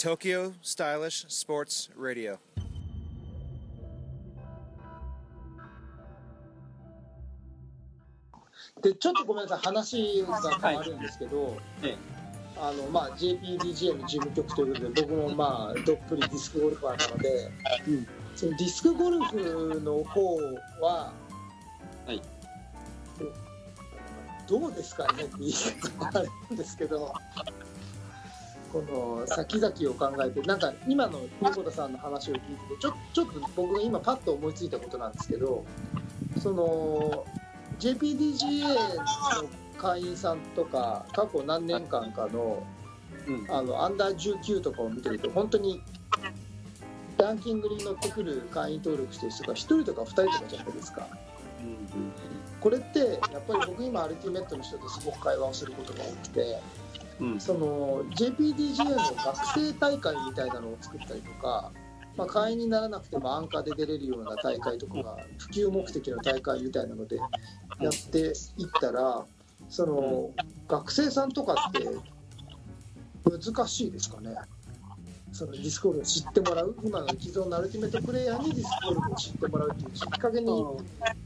Tokyo Stylish Sports Radio. でちょっとごめんなさい話が変わるんですけど、ええあのまあ、JPDGA の事務局ということで僕もまあどっぷりディスクゴルファーなので、うん。そのディスクゴルフの方は、はい。どうですかねって言い方もあるんですけどこの先々を考えてなんか今の横田さんの話を聞いててちょちょっと僕が今パッと思いついたことなんですけどその JPDGA の会員さんとか過去何年間かのうん。あのアンダー19とかを見てると本当にランキングに乗ってくる会員登録してる人が1人とか2人とかじゃないですか。これってやっぱり僕今アルティメットの人とすごく会話をすることが多くてその JPDGA の学生大会みたいなのを作ったりとか、まあ、会員にならなくてもアンカーで出れるような大会とかが普及目的の大会みたいなのでやっていったらその学生さんとかって難しいですかねそのディスクゴルフを知ってもらう今の既存のアルティメットプレイヤーにディスクゴルフを知ってもらうっていうきっかけに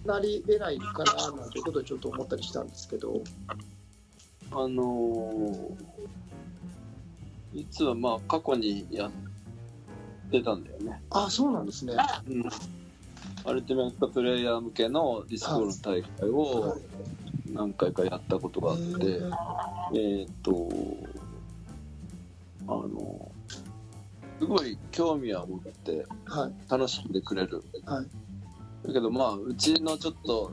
なり得ないかななんてことをちょっと思ったりしたんですけど。あのー、実はまあ過去にやってたんだよね。あそうなんですね。うん。アルティメットプレイヤー向けのディスコールの大会を何回かやったことがあって、えーっと、あの、すごい興味は持ってはい楽しんでくれる。はいだけどまあ、うちのちょっと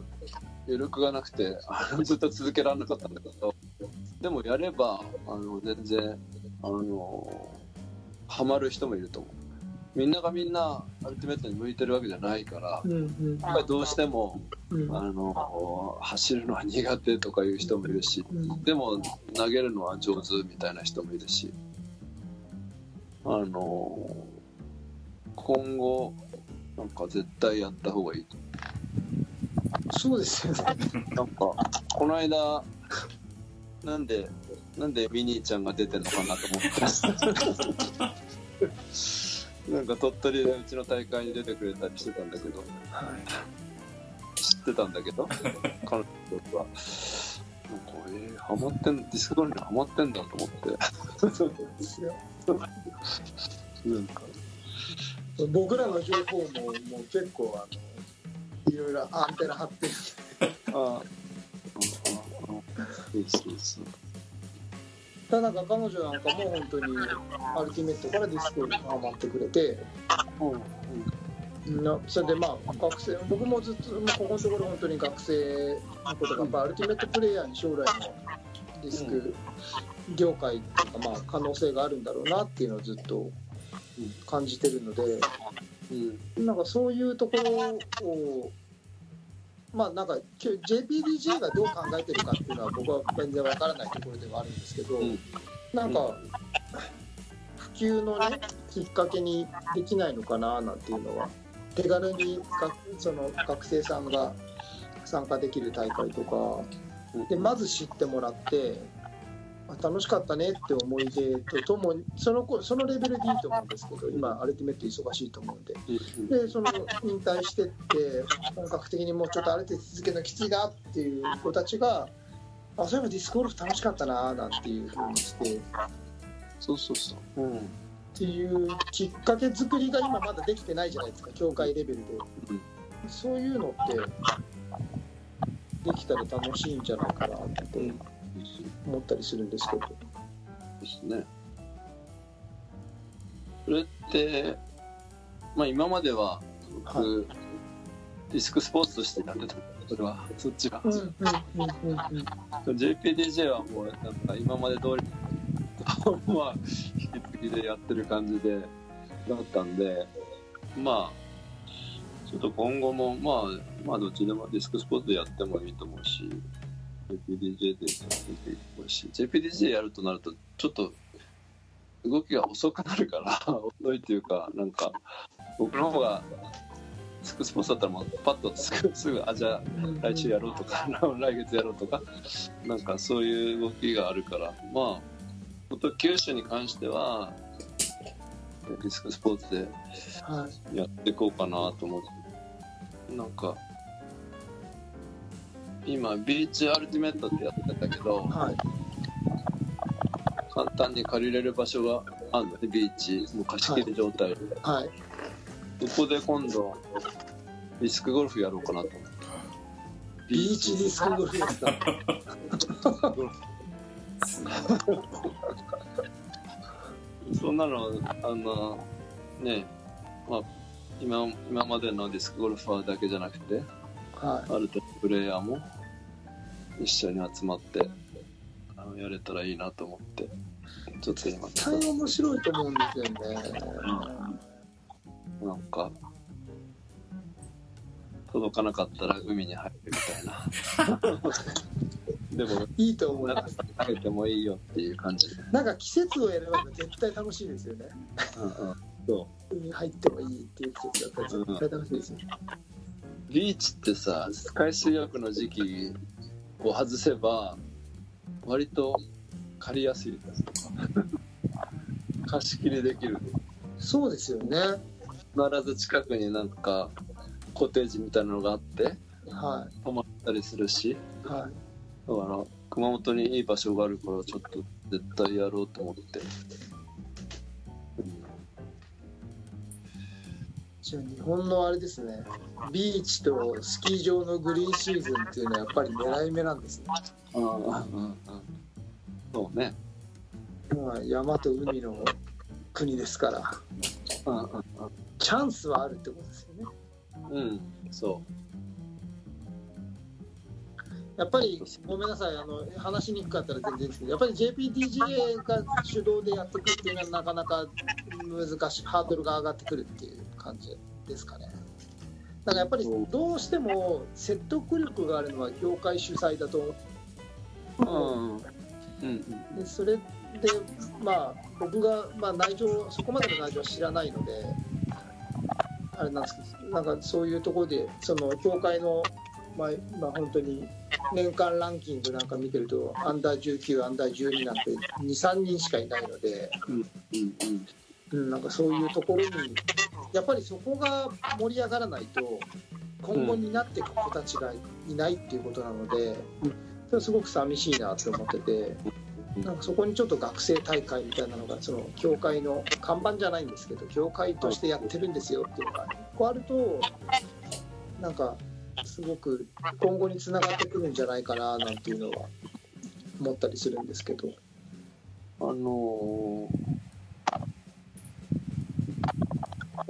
余力がなくて、ずっと続けられなかったんだけど、でもやれば、あの、全然、あの、ハマる人もいると思う。みんながみんなアルティメットに向いてるわけじゃないから、うんうんやっぱりどうしても、うんあの、走るのは苦手とかいう人もいるし、うんでも投げるのは上手みたいな人もいるし、あの、今後、なんか絶対やった方がいい。そうですよね。なんか、この間、なんで、なんでミニーちゃんが出てんのかなと思って。なんか鳥取でうちの大会に出てくれたりしてたんだけど、知ってたんだけど、彼女は。なんか、えー、ハマってん、ディスクゴルフにハマってんだと思って。そうですよ。なんか、僕らの情報ももう結構あのいろいろアンテナ張ってる。ああ、そうそうそう。ただなんか彼女なんかも本当にアルティメットからディスコにハマってくれて、うん、なそれでまあ学生僕もずっとここのところ本当に学生のことがやっぱアルティメットプレイヤーに将来のディスク業界とかまあ可能性があるんだろうなっていうのをずっと感じてるので。うん、なんかそういうところを、まあなんか JPDJ がどう考えてるかっていうのは僕は全然わからないところではあるんですけど、うんなんか普及のねきっかけにできないのかななんていうのは手軽にがその学生さんが参加できる大会とかでまず知ってもらって。あ楽しかったねって思い出とともにその子そのレベルでいいと思うんですけど今アルティメット忙しいと思うんで。うん、でその引退してって本格的にもうちょっとある程度続けるのきついなっていう子たちがあそういえばディスクゴルフ楽しかったななんていうふうにして。っそうそうそう。うん。ていうきっかけ作りが今まだできてないじゃないですか協会レベルで。うん。そういうのってできたら楽しいんじゃないかなって思ったりするんですけどですね。それって、まあ今までは僕、はディスクスポーツとしてやってた。それは、そっちが。うんうんうん JPDJ はもうなんか今まで通り、まあ、引き継ぎでやってる感じで、だったんで、まあ、ちょっと今後も、まあ、まあどっちでもディスクスポーツでやってもいいと思うし、JPDJ でや JPDJ やるとなると、ちょっと動きが遅くなるから、遅いっていうか、なんか、僕の方が、ディスクスポーツだったらもうパッとすぐ、すぐ、あ、じゃあ、来週やろうとか、来月やろうとか、なんかそういう動きがあるから、まあ、本当九州に関しては、ディスクスポーツではいやっていこうかなと思って。なんか、今、ビーチアルティメットってやってたけど、はい簡単に借りれる場所があるのね、ビーチ、もう貸し切り状態で。はいそこで今度、ディスクゴルフやろうかなと思って。ビーチディスクゴルフですかそんなの、あの、ね、まあ、今今までのディスクゴルファーだけじゃなくて、はある程度プレイヤーも一緒に集まってあのやれたらいいなと思って、ちょっと今、い大変面白いと思うんですよね。なんか、届かなかったら海に入るみたいな。でも、いいと思います投げてもいいよっていう感じ。で。なんか季節を選べば絶対楽しいですよね。うんうん、そ海入ってもいいっていう季節だったら絶対楽しいですよね。う。ビーチってさ、海水浴の時期を外せば、割と借りやすいですとか。貸し切りできる。そうですよね必ず近くになんか、コテージみたいなのがあって、は泊まったりするし、いはいだから、熊本にいい場所があるから、ちょっと絶対やろうと思って。じゃあ日本のあれですね。ビーチとスキー場のグリーンシーズンっていうのはやっぱり狙い目なんですね、うんうんうん。そうね。まあ、山と海の国ですから。うんうんチャンスはあるってことですよね。うん。う。ん、そやっぱりごめんなさい。あの話しにくかったら全然ですけどやっぱり JPDGA が主導でやっていくっていうのはなかなか難しい。ハードルが上がってくるっていう感じですかねだからやっぱりどうしても説得力があるのは業界主催だとう。うん。うんうん。でそれでまあ僕が、まあ、内情そこまでの内情は知らないのであれなんですけどなんかそういうところでその協会の、まあ、まあ本当に年間ランキングなんか見てるとアンダー19アンダー12なんて23人しかいないので、うんうん。うん、なんかそういうところにやっぱりそこが盛り上がらないと今後になっていく子たちがいないっていうことなので、それはすごく寂しいなって思ってて。なんかそこにちょっと学生大会みたいなのがその協会の看板じゃないんですけど協会としてやってるんですよっていうのが1個あるとなんかすごく今後につながってくるんじゃないかななんていうのは思ったりするんですけどあのー、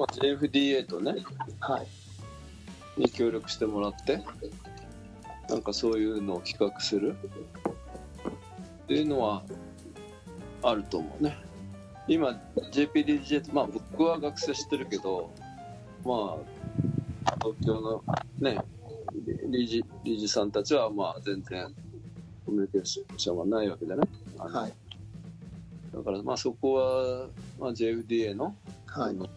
まあ、JFDA とね、はいに協力してもらって、なんかそういうのを企画するっていうのはあると思うね。今、JPDJ まあ僕は学生知ってるけど、まあ、東京のね、理事、理事さんたちはまあ全然コミュニケーションはないわけだね。はいだからまあそこは、まあ、JFDA の,、はいあの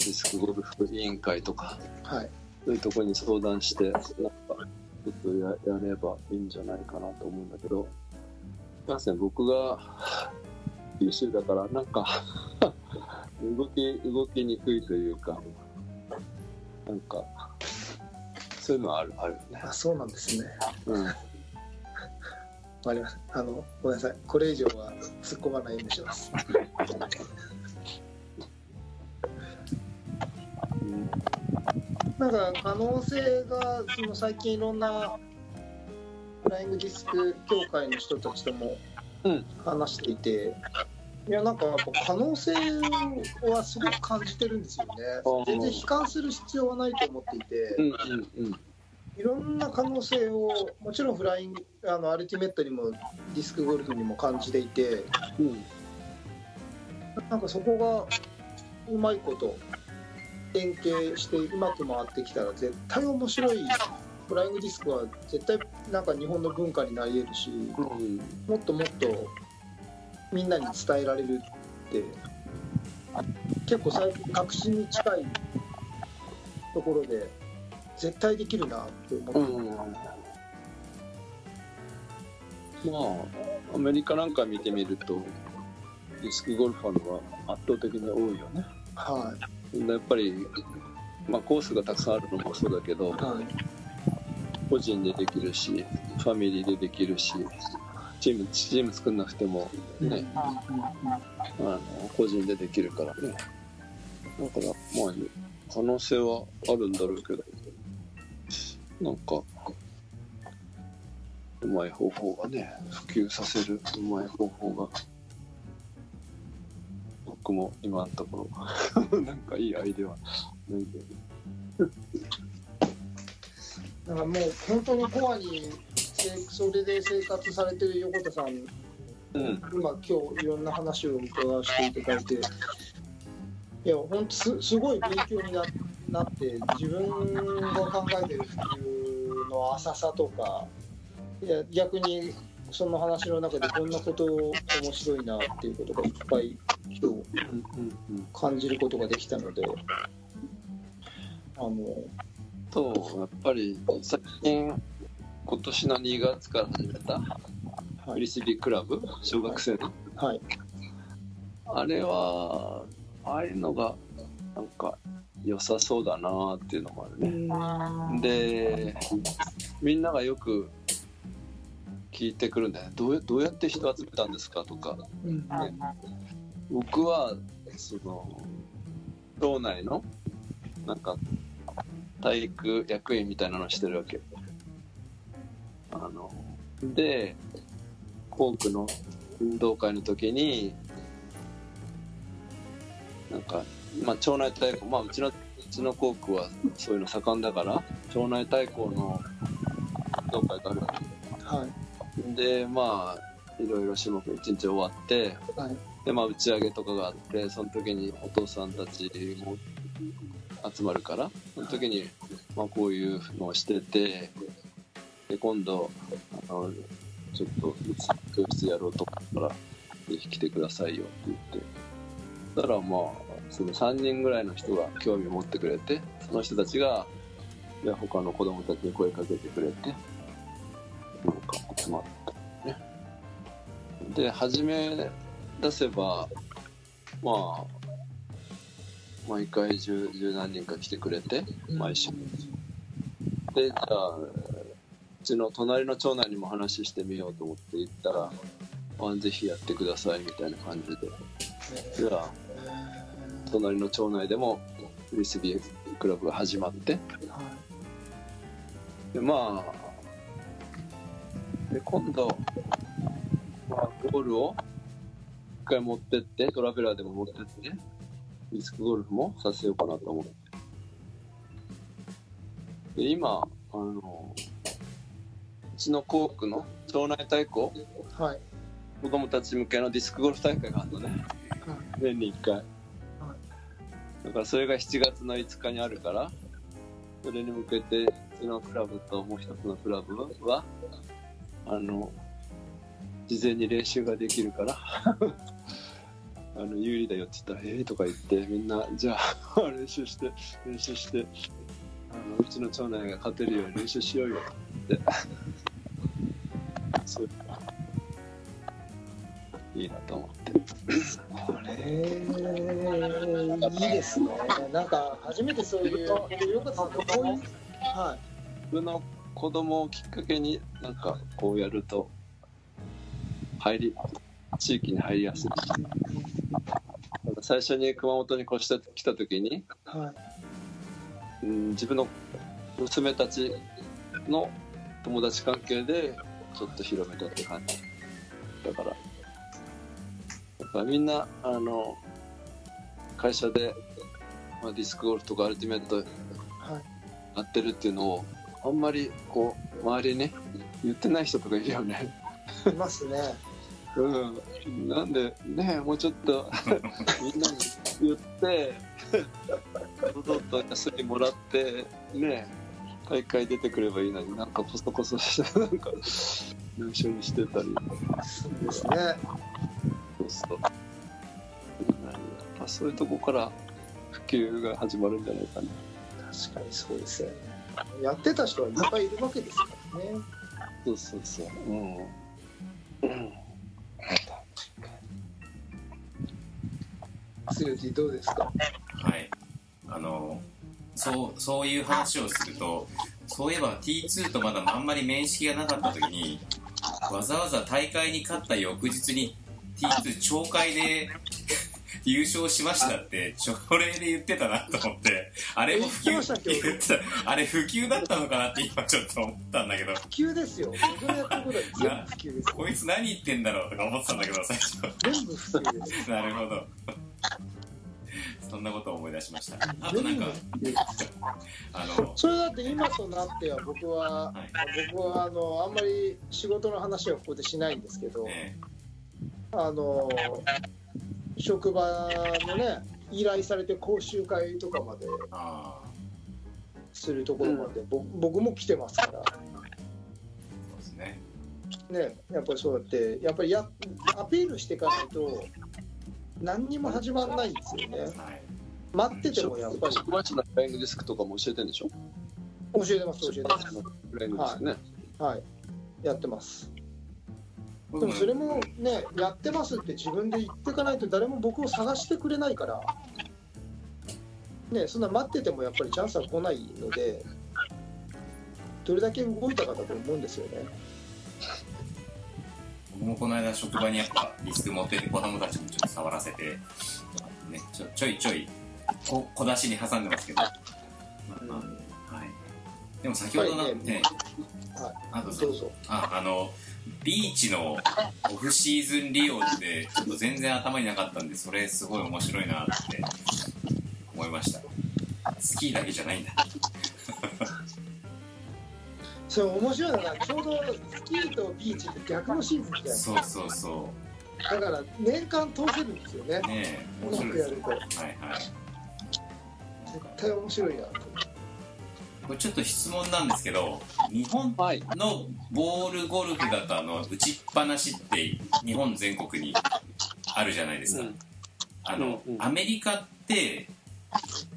ディスクゴルフ委員会とか、はい。そういうところに相談して、なんか、ちょっとややればいいんじゃないかなと思うんだけど、いかんせん僕が九州だから、なんか動き、動きにくいというか、なんか、そういうのはある、あるよね。あそうなんですね。うん。わかりますあのごめんなさい。これ以上は突っ込まないようにします なんか可能性がその最近いろんなフライングディスク協会の人たちともうん。話していて、いやなんかやっぱ可能性はすごく感じてるんですよね。あ全然悲観する必要はないと思っていて。いろんな可能性をもちろんフライングあのアルティメットにもディスクゴルフにも感じていてうん。なんかそこがうまいこと連携してうまく回ってきたら絶対面白いフライングディスクは絶対なんか日本の文化になり得るしうんもっともっとみんなに伝えられるって結構最近確信に近いところで絶対できるなって思って、うん。まあ、アメリカなんか見てみると、ディスクゴルファーのが圧倒的に多いよね。はやっぱり、まあ、コースがたくさんあるのもそうだけどい。はい。個人でできるしファミリーでできるしチームチーム作んなくてもね、あの個人でできるからねだからまあ可能性はあるんだろうけどなんかうまい方法がね普及させるうまい方法が僕も今のところ。なんかいいアイデアは。ないけどだからもう本当にコアにせそれで生活されてる横田さん、うん。今今日いろんな話を伺わせていただいて、いや本当すすごい勉強にななって自分が考えてる普及の浅さとか、いや逆にその話の中でこんなこと面白いなっていうことがいっぱい今日感じることができたので、あのとやっぱり最近今年の2月から始めたはい。フリスビークラブ小学生のはい。あれはああいうのがなんか良さそうだなっていうのもあるね。でみんながよく聞いてくるんだよね。どうやどうやって人集めたんですかとか。うん。僕はその町内のなんか体育役員みたいなのしてるわけ。あので校区の運動会の時になんかまあ町内対抗まあうちのうちの校区はそういうの盛んだから町内対抗の運動会があるわはい。けでまあいろいろ種目一日終わってはい。でまあ打ち上げとかがあってその時にお父さんたちも集まるからその時に、まあ、こういうのをしててで今度あのちょっと教室やろうと思ったらぜひ来てくださいよって言って。そしたらまあその3人ぐらいの人が興味を持ってくれてその人たちがで他の子供たちに声かけてくれてで始め出せばまあ毎回十十何人か来てくれて毎週。でじゃあうちの隣の町内にも話してみようと思って行ったらあぜひやってくださいみたいな感じで。じゃあ隣の町内でもフリスビークラブが始まって。でまあで今度、まあ、ゴールを一回持ってってトラベラーでも持ってってディスクゴルフもさせようかなと思って。で今あのうちの校区の町内対抗はい。子供たち向けのディスクゴルフ大会があるのね。年に1回。だからそれが7月の5日にあるからそれに向けてうちのクラブともう一つのクラブはあの事前に練習ができるから。あの有利だよって言ったら「ええー」とか言ってみんなじゃあ 練習して練習してあのうちの町内が勝てるように練習しようよって。そういいいなと思って。これいいですね。なんか初めてそういうよかったこういうは僕の子供をきっかけになんかこうやると入り地域に入りやすい最初に熊本に越してきた時に、いはいうん、自分の娘たちの友達関係でちょっと広めたって感じだからだからみんなあの会社で、まあ、ディスクゴルフとかアルティメットはいやってるっていうのをあんまりこう周りにね言ってない人とかいるよね。いますね。うん、なんでねもうちょっとみんなに言ってどどっと休みもらってね大会出てくればいいのになんかコソコソしてなんか 練習にしてたりそうですね。そうそうやっぱそういうとこから普及が始まるんじゃないかな確かにそうですよね。やってた人はいっぱいいるわけですからね。そうそうそううん、うん強いどうですかはい。あの、そう、そういう話をすると、そういえば T2 とまだあんまり面識がなかった時に、わざわざ大会に勝った翌日に T2 懲戒で優勝しましたって、朝礼で言ってたなと思って、あれも普及言ってましたっけ言ってた。あれ普及だったのかなって今ちょっと思ったんだけど、普及ですよ。僕のやってることは全部普及ですこいつ何言ってんだろうとか思ってたんだけど、最初。全部普及ですなるほど。そんなことを思い出しました。あとなんか、あの、それだって今となっては僕は、はい。僕はあのあんまり仕事の話はここでしないんですけど、え。あの職場のね依頼されて講習会とかまでするところまで、ぼ僕も来てますから。そうですね。ねやっぱりそうやってやっぱりやアピールしていかないと何にも始まらないんですよね。はい。待っててもやっぱり。職場地のフライングディスクとかも教えてるんでしょ？教えてます教えてます。フライングディスクね。はい。やってますで僕もそれもねやってますって自分で言っていかないと誰も僕を探してくれないから。ねそんな待っててもやっぱりチャンスは来ないのでどれだけ動いたかだと思うんですよね。僕もこの間職場にやっぱリスク持ってて子供たちもちょっと触らせて、ね、ちょちょいちょいこ小出しに挟んでますけど、まあまあはい、でも先ほどのやっぱりね、はい。あどうぞどうぞ。ああのビーチのオフシーズン利用ってちょっと全然頭になかったんでそれすごい面白いなって。思いました。スキーだけじゃないんだ。それ面白いのがちょうどスキーとビーチって逆のシーズンじゃないですそうそうそかだから年間通せるんですよね。うね面白いですよ。まくやると。はいはい。絶対面白いなとこれちょっと質問なんですけど日本はい。のボールゴルフだとあの打ちっぱなしって日本全国にあるじゃないですか、うん。あの、うんうん。アメリカって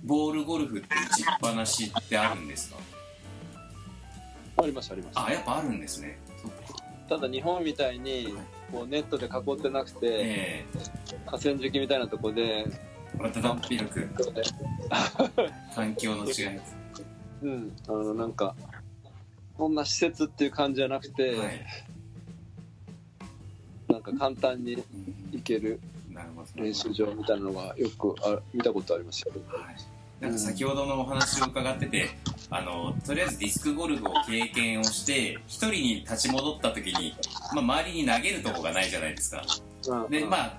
ボールゴルフって打ちっぱなしってあるんですか？ありますあります。あやっぱあるんですね。ただ日本みたいにこうネットで囲ってなくてえ河川敷みたいなとこでえまただっぴるくこうで環境の違いうん。あのなんかそんな施設っていう感じじゃなくて、はい、なんか簡単にうん。行ける練習場みたいなのがよくあ見たことありますよ。はい。なんか先ほどのお話を伺ってて、あのとりあえずディスクゴルフを経験をして一人に立ち戻った時に、まあ、周りに投げるとこがないじゃないですか。うん。でまあ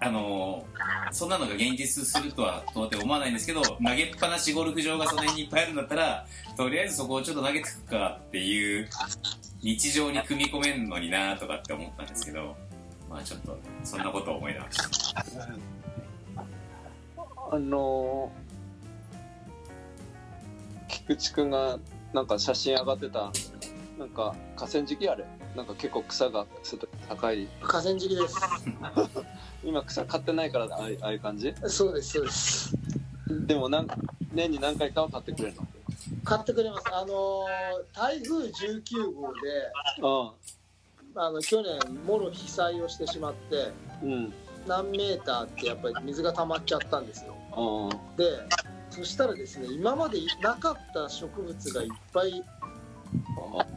あのそんなのが現実するとは到底思わないんですけど投げっぱなしゴルフ場がその辺にいっぱいあるんだったらとりあえずそこをちょっと投げてくかっていう日常に組み込めるのになとかって思ったんですけどまあちょっとそんなことを思い出ました。あのー、菊池くんがなんか写真上がってたなんか河川敷あれ。なんか結構草が外高い。河川敷です。今草買ってないからああいうああいう感じ？そうですそうです。でもなん年に何回かは買ってくれるの？買ってくれます。あのー台風19号でああの去年もろ被災をしてしまってうん。何メーターってやっぱり水が溜まっちゃったんですよ。あでそしたらですね今までなかった植物がいっぱいあ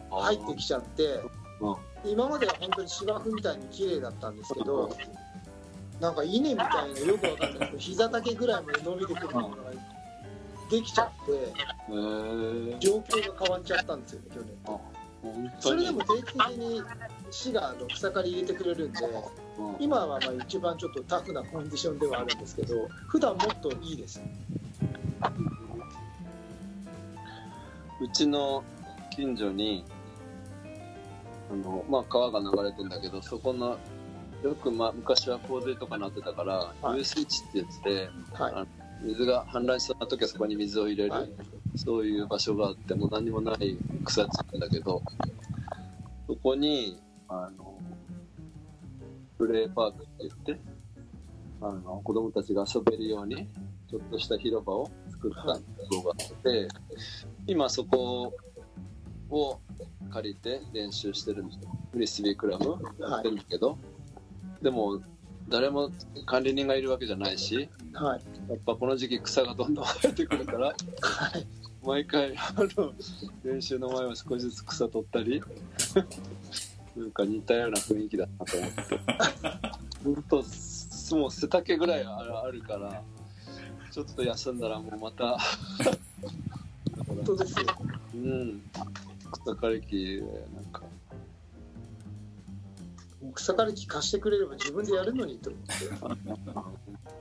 入ってきちゃってうん今までは本当に芝生みたいに綺麗だったんですけどなんか稲みたいなよくわかんないけど膝丈ぐらいまで伸びてくるものができちゃって状況が変わっちゃったんですよね去年本それでも定期的に市があの草刈り入れてくれるんでうん今はまあ一番ちょっとタフなコンディションではあるんですけど普段もっといいです。うちの近所にあの、まあ、川が流れてんだけどそこのよく、まあ、昔は洪水とかなってたから、はい。遊水地って言ってはい。あ水が氾濫しそうな時はそこに水を入れる、はい。そういう場所があってもう何もない草地なんだけどそこにあのプレーパークって言ってあの子供たちが遊べるようにちょっとした広場を作ったところがあって、今そこを借りて練習してるんですよ。フリスビークラブやってるんだけど、でも誰も管理人がいるわけじゃないしはい。やっぱこの時期草がどんどん生えてくるからはい。毎回あの練習の前は少しずつ草取ったり なんか似たような雰囲気だなと思って。本当もう背丈ぐらいあるあるからちょっと休んだらもうまた。本当ですよ。うん草刈り機なんか草刈り機貸してくれれば自分でやるのにと思って。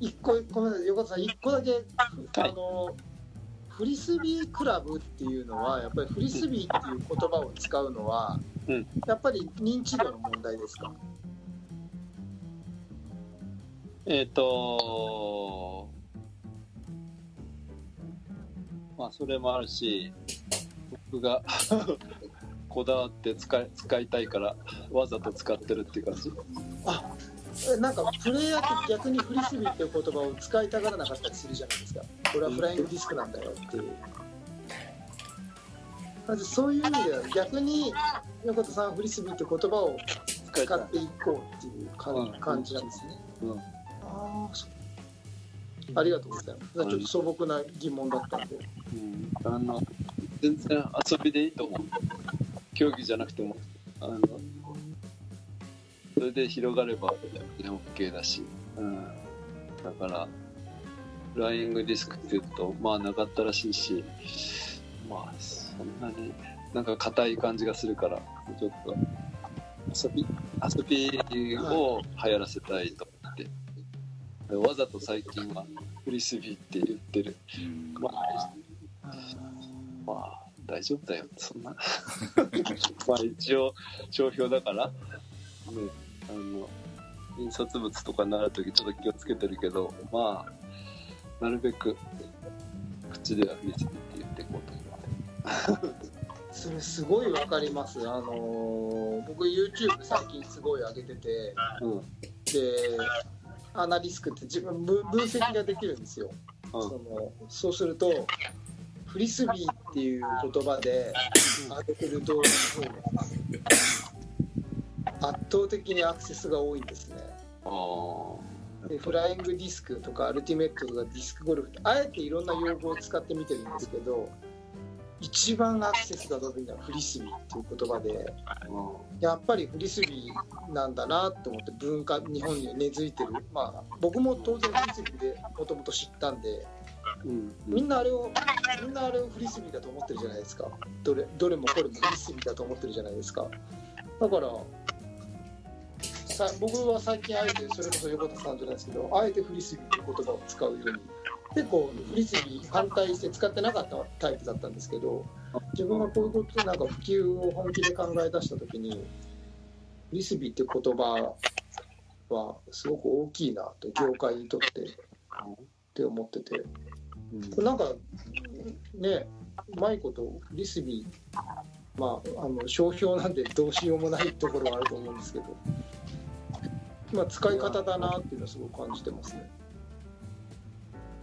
一個ごめんなさい横田さん一個だけ、あのフリスビークラブっていうのはやっぱりフリスビーっていう言葉を使うのは、うん。やっぱり認知度の問題ですか？えっ、とまあそれもあるし僕が こだわって使い使いたいからわざと使ってるっていう感じ。えなんかプレイヤーって逆にフリスビーっていう言葉を使いたがらなかったりするじゃないですか。これはフライングディスクなんだよっていう。まずそういう意味では逆に横田さんはフリスビーって言葉を使っていこうっていう感,、じなんですね。うん。ああそうありがとうございます。ちょっと素朴な疑問だったんで。うん。あの全然遊びでいいと思う。競技じゃなくても。あのそれで広がれば OK だし、うん、だからフライングディスクっていうとまあなかったらしいし。まあそんなになんか硬い感じがするからちょっと遊び遊びを流行らせたいと思って、わざと最近はフリスビーって言ってる。まあまあ大丈夫だよ。そんな。まあ一応商標だから。ねあの印刷物とかになるときちょっと気をつけてるけどまあなるべく口ではフリスビーって言っていこうと思ってそれすごいわかります。あのー僕 YouTube 最近すごい上げてて。うん。でアナリスクって自分分分析ができるんですよ。そのそうするとフリスビーっていう言葉で上げてる動画の方が圧倒的にアクセスが多いんですね。でフライングディスクとかアルティメットとかディスクゴルフってあえていろんな用語を使ってみてるんですけど一番アクセスが伸びるのはフリスビーっていう言葉でやっぱりフリスビーなんだなと思って文化日本に根付いてる。まあ僕も当然フリスビーでもともと知ったんでうんみんなあれをみんなあれをフリスビーだと思ってるじゃないですか。どれどれもこれもフリスビーだと思ってるじゃないですか。だからさ僕は最近あえてそれこそ横田さんじゃないですけどあえてフリスビーという言葉を使うように結構リスビー反対して使ってなかったタイプだったんですけど自分がこういうことでなんか普及を本気で考え出した時にリスビーって言葉はすごく大きいなと業界にとってって思ってて。なんかねうまいことリスビーまああの商標なんでどうしようもないところはあると思うんですけどまあ使い方だなっていうのはすごく感じてますね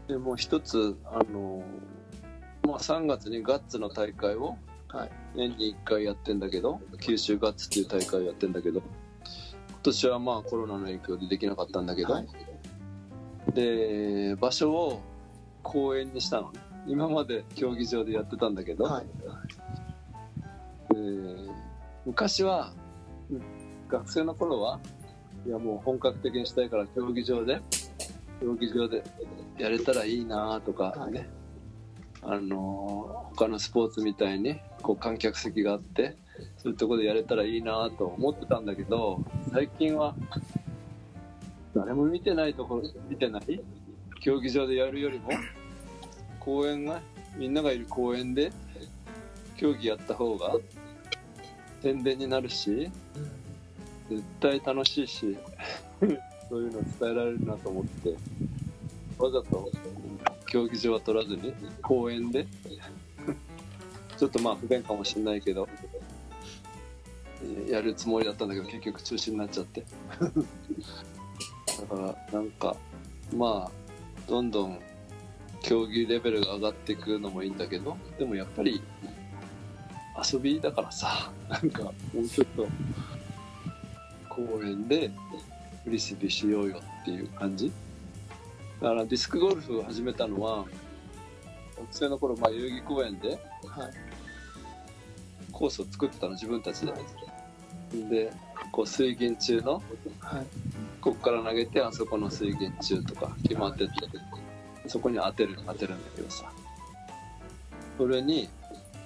でもう一つあのまあ3月にガッツの大会をはい。年に1回やってんだけど九州ガッツっていう大会をやってんだけど今年はまあコロナの影響でできなかったんだけど、はい。で場所を公園にしたのね。今まで競技場でやってたんだけど、はい。で昔はうん学生の頃はいやもう本格的にしたいから競技場で競技場でやれたらいいなとかね、あの他のスポーツみたいにこう観客席があってそういうところでやれたらいいなと思ってたんだけど最近は誰も見てないところ見てない競技場でやるよりも公園がみんながいる公園で競技やった方が宣伝になるし絶対楽しいし そういうの伝えられるなと思ってわざと競技場は取らずに公園で？ちょっとまあ不便かもしれないけどやるつもりだったんだけど結局中止になっちゃって。だからなんかまあどんどん競技レベルが上がっていくのもいいんだけどでもやっぱり遊びだからさなんかもうちょっと公園でフリスビーしようよっていう感じ。だからディスクゴルフを始めたのは学生の頃、まあ、代々木公園ではい。コースを作ってたの自分たちで。でこう水源中のはい。ここから投げてあそこの水源中とか決まっててそこに当てる当てるんだけどさ。それに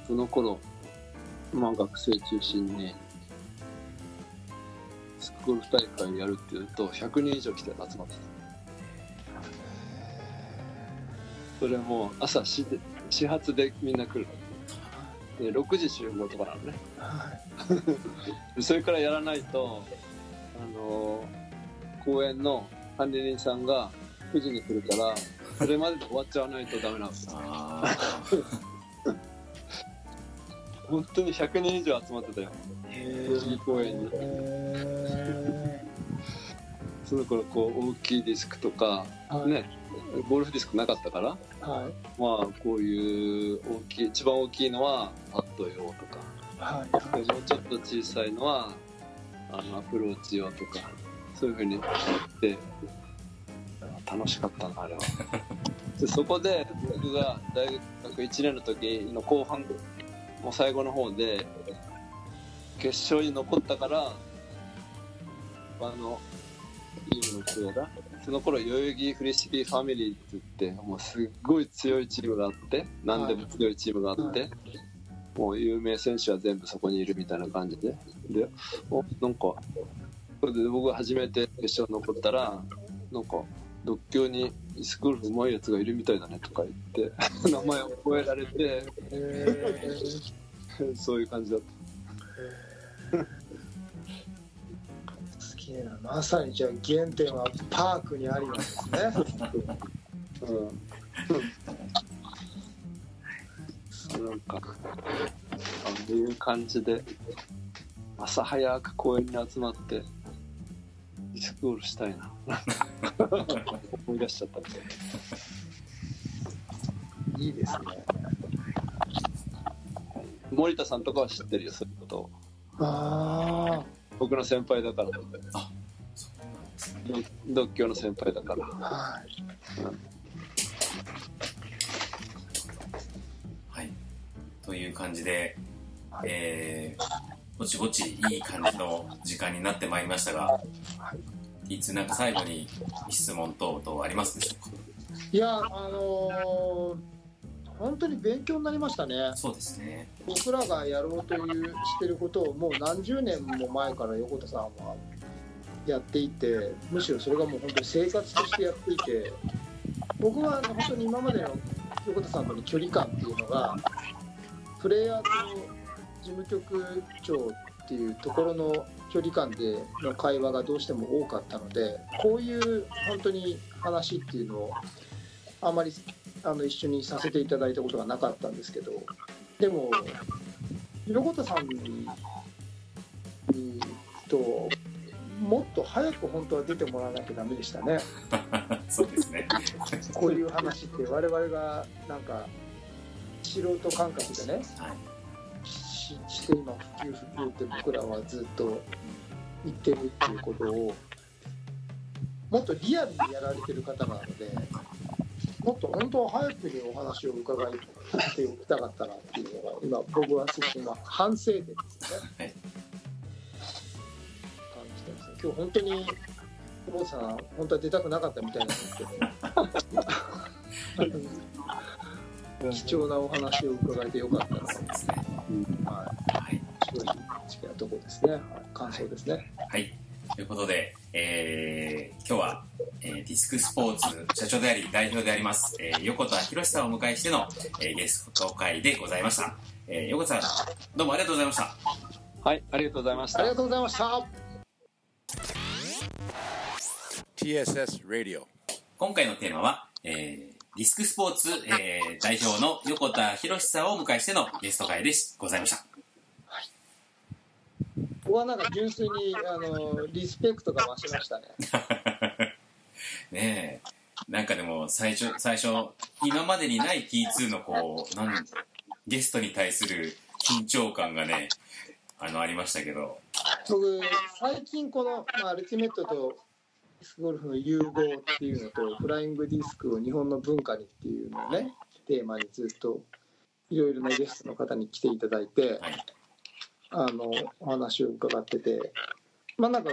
その頃まあ学生中心にスクゴルフ大会やるっていうと100人以上来て集まってたそれも朝始始発でみんな来るで6時集合とかなのね。はい。それからやらないと、あのー公園の管理人さんが9時に来るから、それまでで終わっちゃわないとダメなんです。よ。あ 本当に100人以上集まってたよ、へ代々木公園に。え その頃、こう、大きいディスクとか、はい。ね、ゴルフディスクなかったから、はい。まあ、こういう大きい、一番大きいのはパット用とか、はい。でもうちょっと小さいのは、あの、アプローチ用とか、そういうふうにやって、楽しかったな、あれは。でそこで、僕が大学1年の時の後半、もう最後の方で、決勝に残ったから、あの、チームの人だ。その頃、代々木フリスビーファミリーって言って、もうすっごい強いチームがあって、何でも強いチームがあって、もう有名選手は全部そこにいるみたいな感じで。で、お、なんか、それで僕が初めて決勝残ったら、なんか、独協にスクールうまいやつがいるみたいだねとか言って、名前を覚えられて、え そういう感じだっすげえなまさにじゃあ原点はパークにありなんですねた。うん。なんか、ああいう感じで、朝早く公園に集まって、ディスクゴルフしたいな。思い出しちゃった。いいですね森田さんとかは知ってるよ、そういうことを。あ僕の先輩だから。あど独協の先輩だから。あはいはい。という感じで、はいえー、ぼちぼちいい感じの時間になってまいりましたが、はいつなんか最後に質問等々ありますでしょうか？いやあのー本当に勉強になりましたねそうですね。僕らがやろうというしてることをもう何十年も前から横田さんはやっていてむしろそれがもう本当に生活としてやっていて僕は本当に今までの横田さんとの距離感っていうのがプレイヤーと事務局長っていうところの距離感での会話がどうしても多かったのでこういう本当に話っていうのをあまりあの一緒にさせていただいたことがなかったんですけどでも横田さんににともっと早く本当は出てもらわなきゃダメでしたね そうですね。こういう話って我々がなんか素人感覚でねはい。しして今普及普及って僕らはずっと言ってるっていうことをもっとリアルにやられてる方なのでもっと本当は早くにお話を伺いておきたかったなっていうのが今僕はすごく今反省点ですね、はい感じてますね今日本当に久保さん本当は出たくなかったみたいなんですけど貴重なお話を伺えてよかったなそうですね。はいはい。正直なところですね、はい、感想ですね。はい。ということで、えー、今日は、えーディスクスポーツ社長であり代表であります、えー横田博さんをお迎えしての、えーゲスト会でございました。えー横田さん、どうもありがとうございました。はい、ありがとうございましたありが。とうございました。TSS Radio. 今回のテーマは、えーディスクスポーツ、えー代表の横田博さんをお迎えしてのゲスト会でございました。僕はなんか純粋にあのリスペクトが増しましたね。ねえ。なんかでも最初、最初、今までにない T2 のこう、なん、ゲストに対する緊張感がね、あの、ありましたけど、僕最近この、まあ、アルティメットとディスクゴルフの融合っていうのとフライングディスクを日本の文化にっていうのをねテーマにずっといろいろなゲストの方に来ていただいてはい。あのお話を伺ってて。まあなんか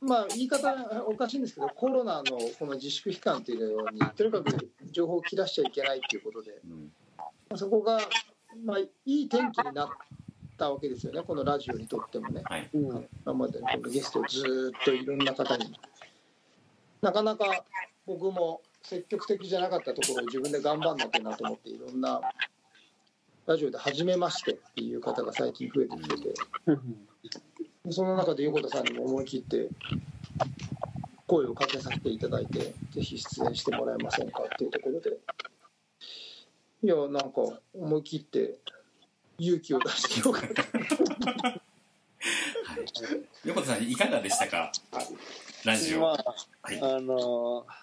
まあ言い方おかしいんですけどコロナのこの自粛期間っていうようにとにかく情報を切らしちゃいけないっていうことでうん。そこが、まあ、いい天気になったわけですよねこのラジオにとってもね。はい。うん今までのこのゲストをずーっといろんな方に。なかなか僕も積極的じゃなかったところを自分で頑張んなきゃなと思っていろんなラジオで初めましてっていう方が最近増えてきててその中で横田さんにも思い切って声をかけさせていただいてぜひ出演してもらえませんかっていうところで。いやなんか思い切って勇気を出してよかった。横田さんいかがでしたか？ラジオ、まはい。あ、あのー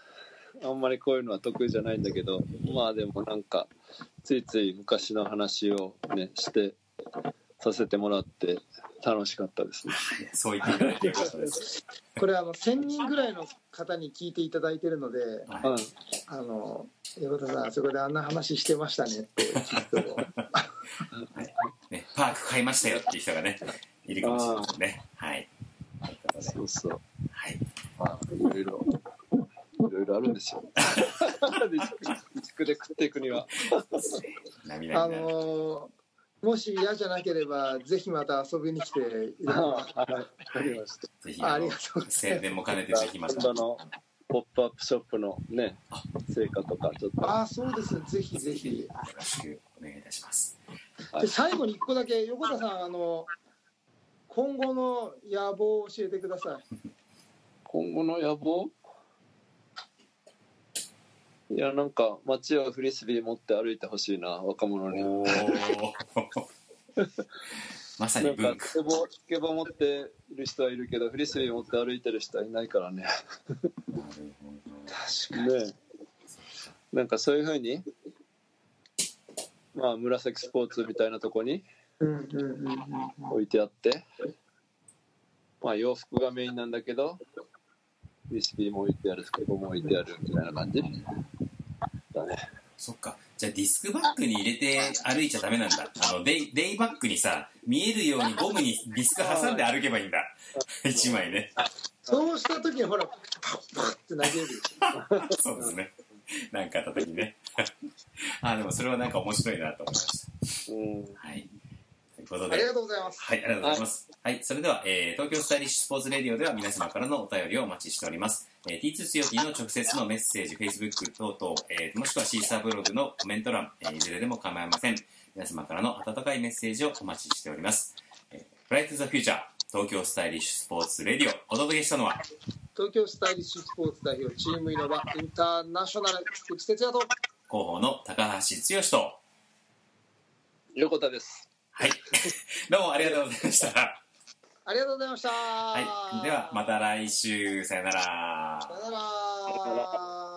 あんまりこういうのは得意じゃないんだけど、まあでもなんか、ついつい昔の話をね、して、させてもらって楽しかったですね。そう言っていただいてよかったですこれあの1000人ぐらいの方に聞いていただいてるのではいうん。あの横田さんあそこであんな話してましたねってきっとね、パーク買いましたよっていう人がねいるかもしれませんねはいそうそう。はいまあ、いろいろ、いろいろあるんですよ。自粛で食っていくには。あのもし嫌じゃなければぜひまた遊びに来ていただはい、わかりました。ぜひありがとうございます。宣伝も兼ねてぜひまたポップアップショップのね、成果とか、ちょっと。ああそうですね。ぜひぜひ。よろしくお願い。いたしますで最後に一個だけ横田さんあの今後の野望を教えてください。今後の野望？いや、なんか、街をフリスビー持って歩いてほしいな、若者に。まさなんかスケボー、スケボー持っている人はいるけど、フリスビー持って歩いてる人はいないからね。ねなんかそういうふうに、まあ、紫スポーツみたいなとこに置いてあって、まあ、洋服がメインなんだけど、フリスビーも置いてある、スケボーも置いてあるみたいな感じ。だね。そっか。じゃあディスクバッグに入れて歩いちゃダメなんだ。あのデイデイバッグにさ見えるようにゴムにディスク挟んで歩けばいいんだ。一枚ね。そうした時にほらパッパッって投げる。そうですね。なんかあった時にね。あでもそれはなんか面白いなと思いました。うん。はい。ということで。ありがとうございます。はい、ありがとうございます。はい、それでは、えー東京スタイリッシュスポーツレディオでは皆様からのお便りをお待ちしております。えー、T2 強気の直接のメッセージ、Facebook 等々、えーもしくはシーサーブログのコメント欄、えーいずれでも構いません。皆様からの温かいメッセージをお待ちしております。えー、フライトザフューチャー、東京スタイリッシュスポーツレディオ、お届けしたのは、東京スタイリッシュスポーツ代表チームイノバインターナショナル菊池哲也と。広報の高橋剛と、横田です。はい、どうもありがとうございました。ありがとうございました。はい、ではまた来週、さよなら。さよなら